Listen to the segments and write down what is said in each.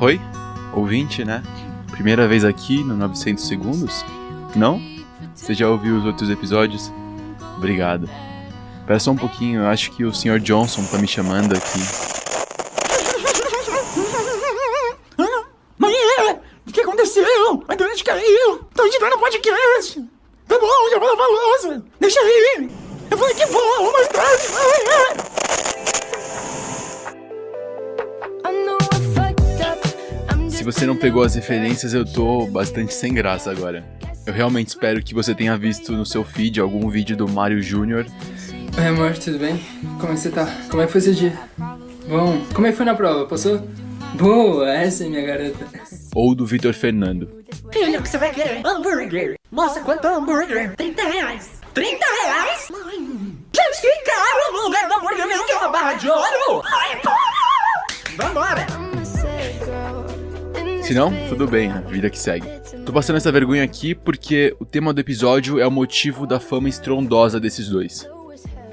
Oi, ouvinte, né? Primeira vez aqui no 900 segundos? Não? Você já ouviu os outros episódios? Obrigado. Espera só um pouquinho, eu acho que o Sr. Johnson tá me chamando aqui. Mãe, o que aconteceu? A internet caiu. Tô editando podcast. Tá bom, já vou lavar a louça. Deixa aí. Eu falei que vou, mais tarde. Se você não pegou as referências, eu tô bastante sem graça agora. Eu realmente espero que você tenha visto no seu feed algum vídeo do Mario Jr. Oi, amor, tudo bem? Como é que você tá? Como é que foi esse dia? Bom, como é que foi na prova? Passou? Boa, essa é minha garota. ou do Vitor Fernando. Filho, o que você vai querer? Hambúrguer. Moça, quanto é hambúrguer? 30 reais. 30 reais? Gente, que caro! O hambúrguer do hambúrguer é uma barra de óleo. Ai, porra! Vambora. Se não, tudo bem, a vida que segue. Tô passando essa vergonha aqui porque o tema do episódio é o motivo da fama estrondosa desses dois.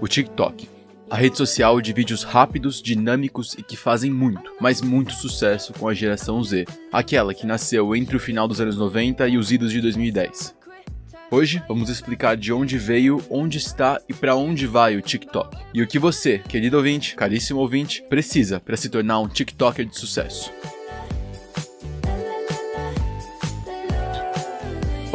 O TikTok. A rede social de vídeos rápidos, dinâmicos e que fazem muito, mas muito sucesso com a geração Z, aquela que nasceu entre o final dos anos 90 e os idos de 2010. Hoje vamos explicar de onde veio, onde está e para onde vai o TikTok. E o que você, querido ouvinte, caríssimo ouvinte, precisa para se tornar um TikToker de sucesso.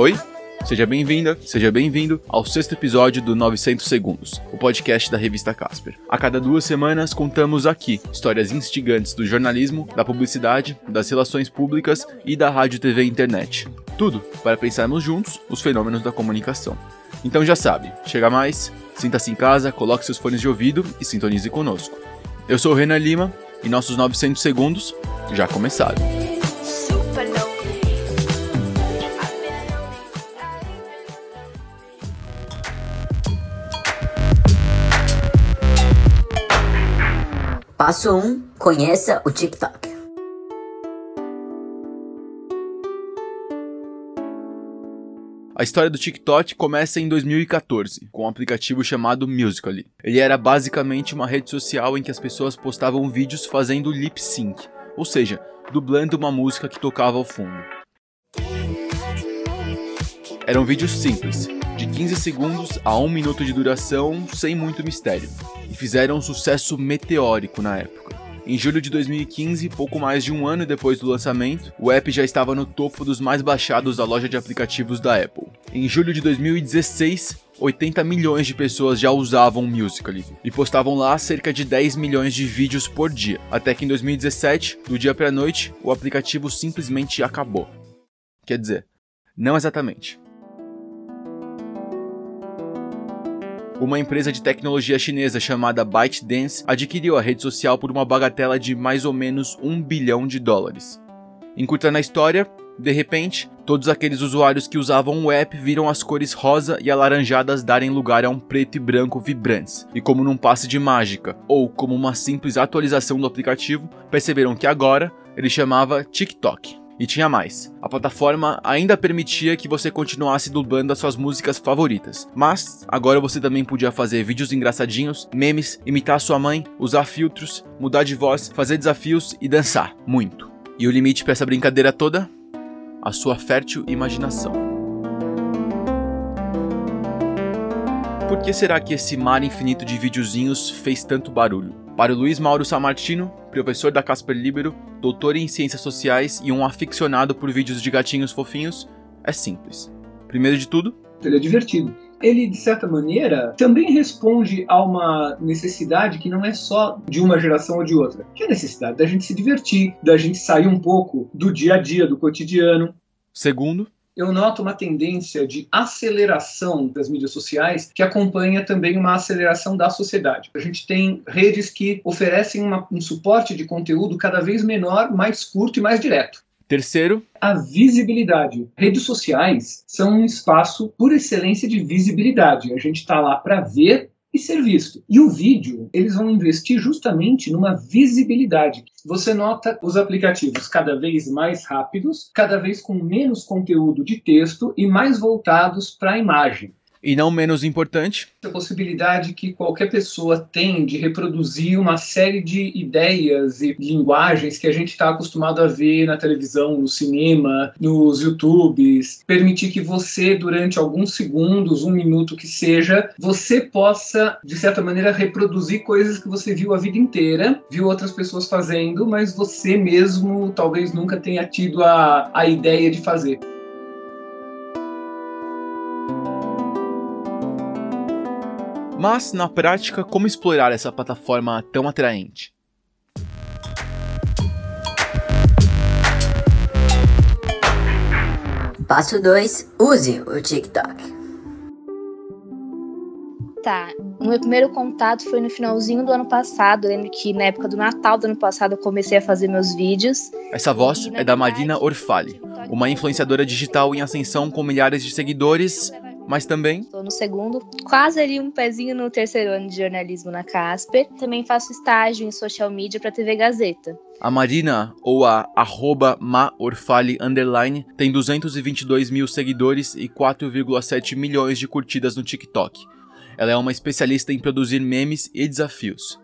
Oi? Seja bem-vinda, seja bem-vindo ao sexto episódio do 900 Segundos, o podcast da revista Casper. A cada duas semanas contamos aqui histórias instigantes do jornalismo, da publicidade, das relações públicas e da rádio, TV e internet. Tudo para pensarmos juntos os fenômenos da comunicação. Então já sabe, chega mais, sinta-se em casa, coloque seus fones de ouvido e sintonize conosco. Eu sou o Renan Lima e nossos 900 segundos já começaram. Passo 1. Conheça o TikTok. A história do TikTok começa em 2014, com um aplicativo chamado Musical.ly. Ele era basicamente uma rede social em que as pessoas postavam vídeos fazendo lip sync, ou seja, dublando uma música que tocava ao fundo. Eram vídeos simples, de 15 segundos a 1 minuto de duração, sem muito mistério, e fizeram um sucesso meteórico na época. Em julho de 2015, pouco mais de um ano depois do lançamento, o app já estava no topo dos mais baixados da loja de aplicativos da Apple. Em julho de 2016, 80 milhões de pessoas já usavam o Musical.ly e postavam lá cerca de 10 milhões de vídeos por dia, até que em 2017, do dia para noite, o aplicativo simplesmente acabou. Quer dizer, não exatamente. Uma empresa de tecnologia chinesa chamada ByteDance adquiriu a rede social por uma bagatela de mais ou menos um bilhão de dólares. Encurtando a história, de repente, todos aqueles usuários que usavam o app viram as cores rosa e alaranjadas darem lugar a um preto e branco vibrantes, e como num passe de mágica, ou como uma simples atualização do aplicativo, perceberam que agora ele chamava TikTok. E tinha mais. A plataforma ainda permitia que você continuasse dublando as suas músicas favoritas, mas agora você também podia fazer vídeos engraçadinhos, memes, imitar sua mãe, usar filtros, mudar de voz, fazer desafios e dançar muito. E o limite para essa brincadeira toda? A sua fértil imaginação. Por que será que esse mar infinito de videozinhos fez tanto barulho? Para o Luiz Mauro Samartino, professor da Casper Libero, doutor em ciências sociais e um aficionado por vídeos de gatinhos fofinhos, é simples. Primeiro de tudo, ele é divertido. Ele, de certa maneira, também responde a uma necessidade que não é só de uma geração ou de outra, que é a necessidade da gente se divertir, da gente sair um pouco do dia a dia, do cotidiano. Segundo, eu noto uma tendência de aceleração das mídias sociais que acompanha também uma aceleração da sociedade. A gente tem redes que oferecem uma, um suporte de conteúdo cada vez menor, mais curto e mais direto. Terceiro, a visibilidade. Redes sociais são um espaço por excelência de visibilidade. A gente está lá para ver e ser visto. E o vídeo, eles vão investir justamente numa visibilidade. Você nota os aplicativos cada vez mais rápidos, cada vez com menos conteúdo de texto e mais voltados para a imagem. E não menos importante, a possibilidade que qualquer pessoa tem de reproduzir uma série de ideias e linguagens que a gente está acostumado a ver na televisão, no cinema, nos YouTubes, permitir que você, durante alguns segundos, um minuto que seja, você possa, de certa maneira, reproduzir coisas que você viu a vida inteira, viu outras pessoas fazendo, mas você mesmo talvez nunca tenha tido a, a ideia de fazer. Mas na prática, como explorar essa plataforma tão atraente? Passo 2. Use o TikTok. Tá, o meu primeiro contato foi no finalzinho do ano passado. Eu lembro que na época do Natal do ano passado eu comecei a fazer meus vídeos. Essa voz E, é da Marina Orfali, uma influenciadora digital em ascensão com milhares de seguidores, mas também Estou no segundo, quase ali um pezinho no terceiro ano de jornalismo na Casper. Também faço estágio em social media para TV Gazeta. a Marina, ou a arroba maorfali underline, tem 222 mil seguidores e 4,7 milhões de curtidas no TikTok. Ela é uma especialista em produzir memes e desafios.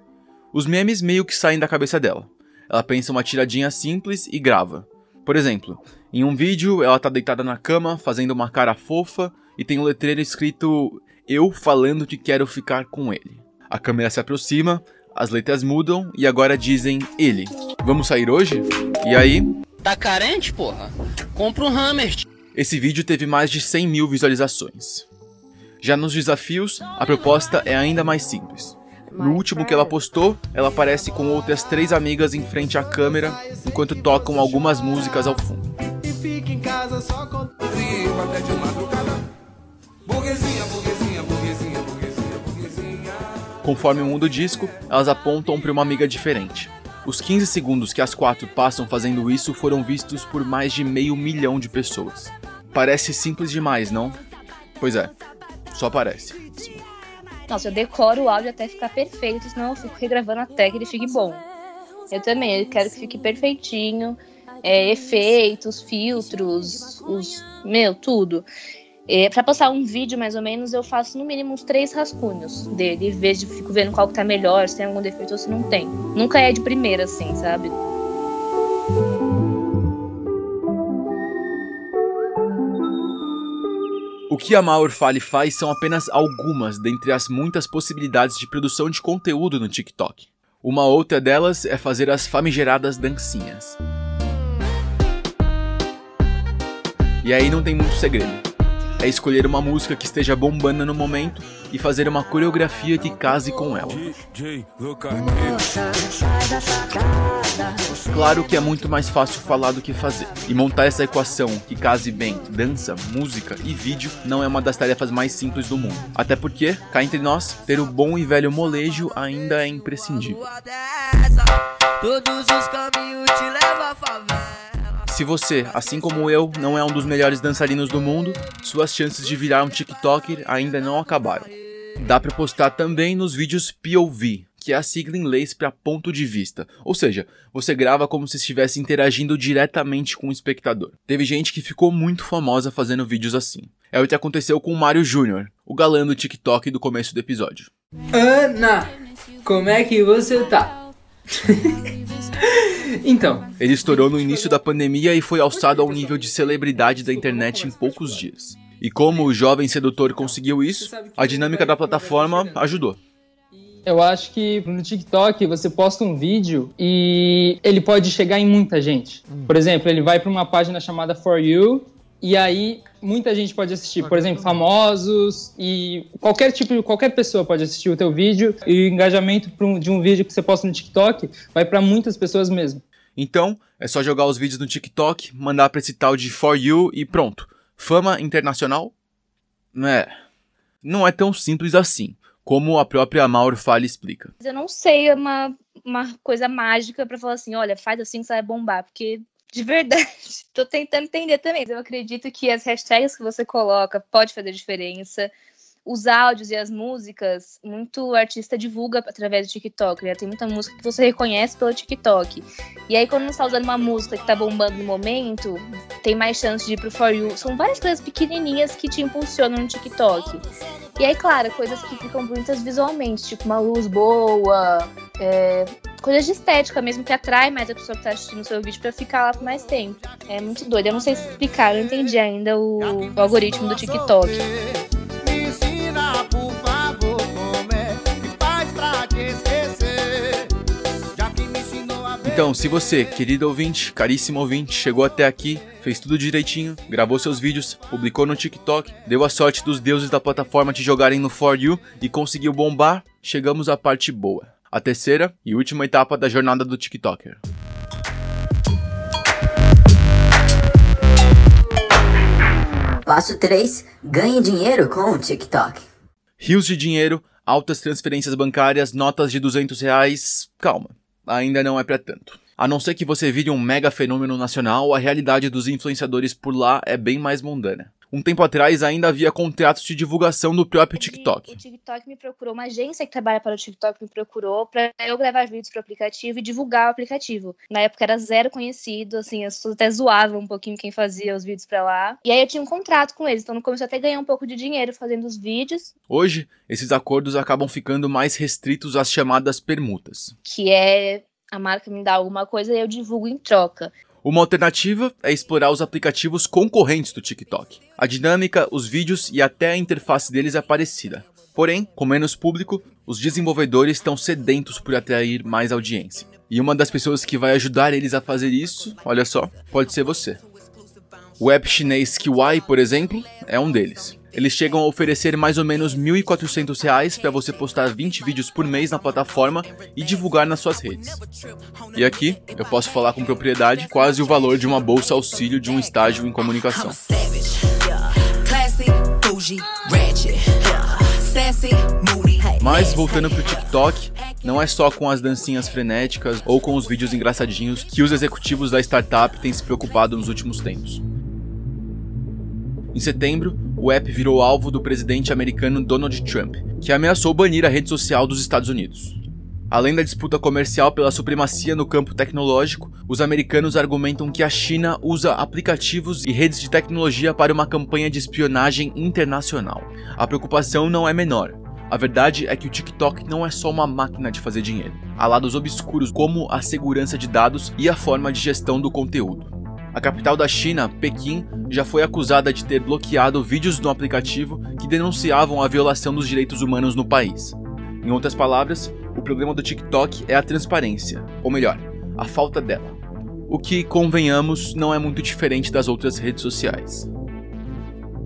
Os memes meio que saem da cabeça dela. Ela pensa uma tiradinha simples e grava. Por exemplo, em um vídeo ela tá deitada na cama, fazendo uma cara fofa e tem um letreiro escrito Eu falando que quero ficar com ele. A câmera se aproxima, as letras mudam e agora dizem ele. Vamos sair hoje? E aí? Tá carente, porra? Compra um Hammer. Esse vídeo teve mais de 100 mil visualizações. Já nos desafios, a proposta é ainda mais simples. No último que ela postou, ela aparece com outras três amigas em frente à câmera enquanto tocam algumas músicas ao fundo. Conforme muda o disco, elas apontam para uma amiga diferente. Os 15 segundos que as quatro passam fazendo isso foram vistos por mais de meio milhão de pessoas. Parece simples demais, não? Pois é, só parece. Nossa, eu decoro o áudio até ficar perfeito, senão eu fico regravando até que ele fique bom. Eu também, eu quero que fique perfeitinho. é, efeitos, filtros, os. Meu, tudo. É, para postar um vídeo, mais ou menos, eu faço no mínimo uns três rascunhos dele. Vejo, fico vendo qual que tá melhor, se tem algum defeito ou se não tem. Nunca é de primeira, assim, sabe? O que a Maur Fale faz são apenas algumas dentre as muitas possibilidades de produção de conteúdo no TikTok. Uma outra delas é fazer as famigeradas dancinhas. E aí não tem muito segredo. É escolher uma música que esteja bombando no momento e fazer uma coreografia que case com ela. Claro que é muito mais fácil falar do que fazer. E montar essa equação que case bem dança, música e vídeo não é uma das tarefas mais simples do mundo. Até porque, cá entre nós, ter o bom e velho molejo ainda é imprescindível. Todos os caminhos te levam à favela. Se você, assim como eu, não é um dos melhores dançarinos do mundo, suas chances de virar um TikToker ainda não acabaram. Dá pra postar também nos vídeos POV, que é a sigla em inglês para ponto de vista, ou seja, você grava como se estivesse interagindo diretamente com o espectador. Teve gente que ficou muito famosa fazendo vídeos assim. É o que aconteceu com o Mário Júnior, o galã do TikTok do começo do episódio. Ana, como é que você tá? então, Ele estourou no início da pandemia e foi alçado ao nível de celebridade da internet em poucos dias. E como o jovem sedutor conseguiu isso, a dinâmica da plataforma ajudou. eu acho que no TikTok você posta um vídeo e ele pode chegar em muita gente. Por exemplo, ele vai para uma página chamada For You e aí muita gente pode assistir. Por exemplo, famosos e qualquer tipo, qualquer pessoa pode assistir o teu vídeo e o engajamento de um vídeo que você posta no TikTok vai para muitas pessoas mesmo. Então, é só jogar os vídeos no TikTok, mandar pra esse tal de For You e pronto. Fama internacional? É. Não é tão simples assim, como a própria Maur Fale explica. Mas eu não sei uma, uma coisa mágica pra falar assim, olha, faz assim que você vai bombar, porque de verdade, tô tentando entender também. Eu acredito que as hashtags que você coloca pode fazer diferença. os áudios e as músicas, muito artista divulga através do TikTok, né? Tem muita música que você reconhece pelo TikTok. E aí, quando você tá usando uma música que tá bombando no momento, tem mais chance de ir pro For You. São várias coisas pequenininhas que te impulsionam no TikTok. E aí, claro, coisas que ficam bonitas visualmente, tipo uma luz boa, é, coisas de estética mesmo, que atrai mais a pessoa que tá assistindo o seu vídeo pra ficar lá por mais tempo. É muito doido. Eu não sei explicar, eu não entendi ainda o, o algoritmo do TikTok. Me ensina, por favor, como é que faz pra te esquecer. Já que me ensinou a ver. Então, se você, querido ouvinte, caríssimo ouvinte, chegou até aqui, fez tudo direitinho, gravou seus vídeos, publicou no TikTok, deu a sorte dos deuses da plataforma te jogarem no For You e conseguiu bombar, chegamos à parte boa. A terceira e última etapa da jornada do TikToker. Passo 3. Ganhe dinheiro com o TikTok. Rios de dinheiro, altas transferências bancárias, notas de 200 reais. Calma, ainda não é pra tanto. A não ser que você vire um mega fenômeno nacional, a realidade dos influenciadores por lá é bem mais mundana. Um tempo atrás ainda havia contratos de divulgação do próprio TikTok. O TikTok me procurou, uma agência que trabalha para o TikTok me procurou para eu gravar vídeos pro aplicativo e divulgar o aplicativo. Na época era zero conhecido, assim, as pessoas até zoavam um pouquinho quem fazia os vídeos pra lá. E aí eu tinha um contrato com eles, então no começo eu até ganhei um pouco de dinheiro fazendo os vídeos, Hoje, esses acordos acabam ficando mais restritos às chamadas permutas. que é a marca me dá alguma coisa e eu divulgo em troca. Uma alternativa é explorar os aplicativos concorrentes do TikTok. A dinâmica, os vídeos e até a interface deles é parecida. Porém, com menos público, os desenvolvedores estão sedentos por atrair mais audiência. E uma das pessoas que vai ajudar eles a fazer isso, olha só, pode ser você. O app chinês Kiwai, por exemplo, é um deles. Eles chegam a oferecer mais ou menos 1.400 reais para você postar 20 vídeos por mês na plataforma e divulgar nas suas redes. E aqui, eu posso falar com propriedade, quase o valor de uma bolsa auxílio de um estágio em comunicação. Mas voltando pro TikTok, não é só com as dancinhas frenéticas ou com os vídeos engraçadinhos que os executivos da startup têm se preocupado nos últimos tempos. Em setembro, o app virou alvo do presidente americano Donald Trump, que ameaçou banir a rede social dos Estados Unidos. Além da disputa comercial pela supremacia no campo tecnológico, os americanos argumentam que a China usa aplicativos e redes de tecnologia para uma campanha de espionagem internacional. A preocupação não é menor. A verdade é que o TikTok não é só uma máquina de fazer dinheiro. Há lados obscuros como a segurança de dados e a forma de gestão do conteúdo. A capital da China, Pequim, já foi acusada de ter bloqueado vídeos no aplicativo que denunciavam a violação dos direitos humanos no país. Em outras palavras, o problema do TikTok é a transparência, ou melhor, a falta dela. O que, convenhamos, não é muito diferente das outras redes sociais.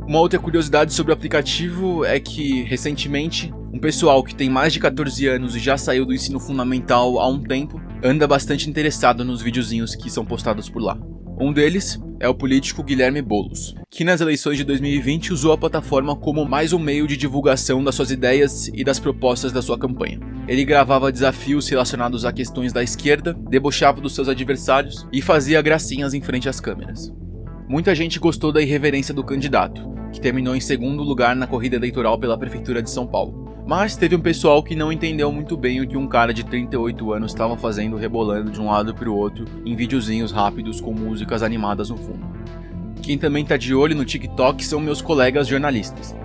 Uma outra curiosidade sobre o aplicativo é que, recentemente, um pessoal que tem mais de 14 anos e já saiu do ensino fundamental há um tempo anda bastante interessado nos videozinhos que são postados por lá. Um deles é o político Guilherme Boulos, que nas eleições de 2020 usou a plataforma como mais um meio de divulgação das suas ideias e das propostas da sua campanha. Ele gravava desafios relacionados a questões da esquerda, debochava dos seus adversários e fazia gracinhas em frente às câmeras. Muita gente gostou da irreverência do candidato, que terminou em segundo lugar na corrida eleitoral pela Prefeitura de São Paulo. Mas teve um pessoal que não entendeu muito bem o que um cara de 38 anos estava fazendo rebolando de um lado para o outro em videozinhos rápidos com músicas animadas no fundo. Quem também tá de olho no TikTok são meus colegas jornalistas.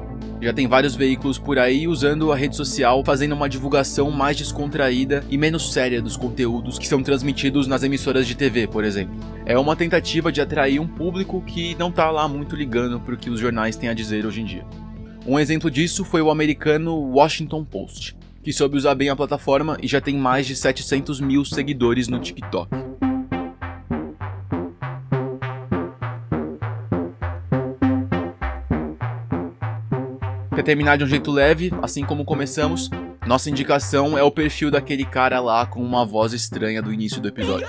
Já tem vários veículos por aí usando a rede social fazendo uma divulgação mais descontraída e menos séria dos conteúdos que são transmitidos nas emissoras de TV, por exemplo. É uma tentativa de atrair um público que não tá lá muito ligando pro que os jornais têm a dizer hoje em dia. Um exemplo disso foi o americano Washington Post, que soube usar bem a plataforma e já tem mais de 700 mil seguidores no TikTok. Pra terminar de um jeito leve, assim como começamos, nossa indicação é o perfil daquele cara lá com uma voz estranha do início do episódio.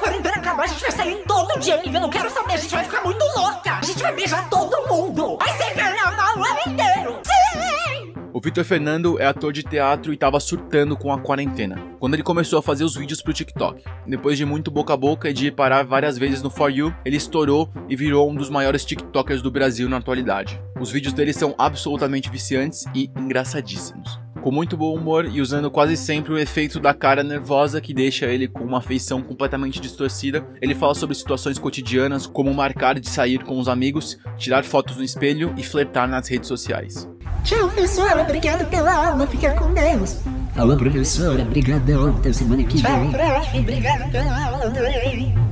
Quarentena acabar, a gente vai sair todo dia. Eu não quero saber, a gente vai ficar muito louca. A gente vai beijar todo mundo. Vai ser carnaval o ano inteiro. Sim! O Vitor Fernando é ator de teatro e estava surtando com a quarentena, quando ele começou a fazer os vídeos pro TikTok. Depois de muito boca a boca e de parar várias vezes no For You, ele estourou e virou um dos maiores TikTokers do Brasil na atualidade. Os vídeos dele são absolutamente viciantes e engraçadíssimos. Com muito bom humor e usando quase sempre o efeito da cara nervosa que deixa ele com uma feição completamente distorcida, ele fala sobre situações cotidianas como marcar de sair com os amigos, tirar fotos no espelho e flertar nas redes sociais. Tchau, professora. Obrigado pela aula. Fica com Deus. Alô, professora, brigadão, até semana que Tchau, vem. prof. Obrigado pela aula.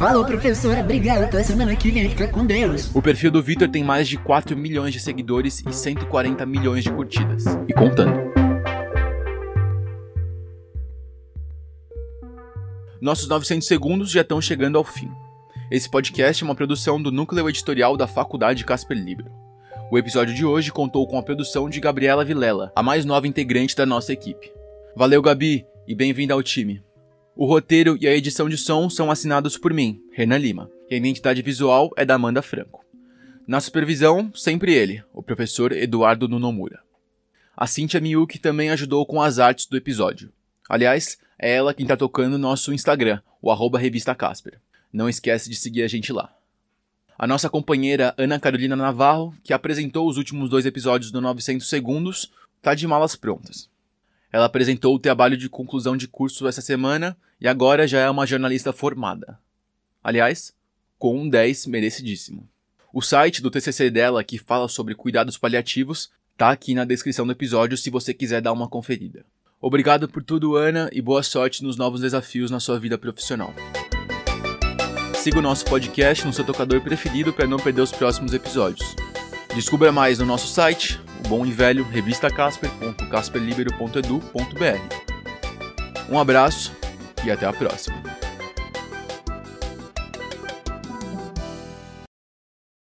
Falou, professora, obrigado, até semana que vem, fica com Deus. O perfil do Vitor tem mais de 4 milhões de seguidores e 140 milhões de curtidas. E contando. Nossos 900 segundos já estão chegando ao fim. Esse podcast é uma produção do núcleo editorial da Faculdade Casper Libero. O episódio de hoje contou com a produção de Gabriela Vilela, a mais nova integrante da nossa equipe. Valeu, Gabi, e bem-vinda ao time. O roteiro e a edição de som são assinados por mim, Renan Lima, e a identidade visual é da Amanda Franco. Na supervisão, sempre ele, o professor Eduardo Nunomura. A Cintia Miyuki também ajudou com as artes do episódio. Aliás, é ela quem tá tocando nosso Instagram, o arroba Revista Casper. Não esquece de seguir a gente lá. A nossa companheira Ana Carolina Navarro, que apresentou os últimos dois episódios do 900 Segundos, tá de malas prontas. Ela apresentou o trabalho de conclusão de curso essa semana e agora já é uma jornalista formada. Aliás, com um 10 merecidíssimo. O site do TCC dela, que fala sobre cuidados paliativos, tá aqui na descrição do episódio se você quiser dar uma conferida. Obrigado por tudo, Ana, e boa sorte nos novos desafios na sua vida profissional. Siga o nosso podcast no seu tocador preferido para não perder os próximos episódios. Descubra mais no nosso site, o bom e velho revistacasper.casperlibero.edu.br. Um abraço e até a próxima.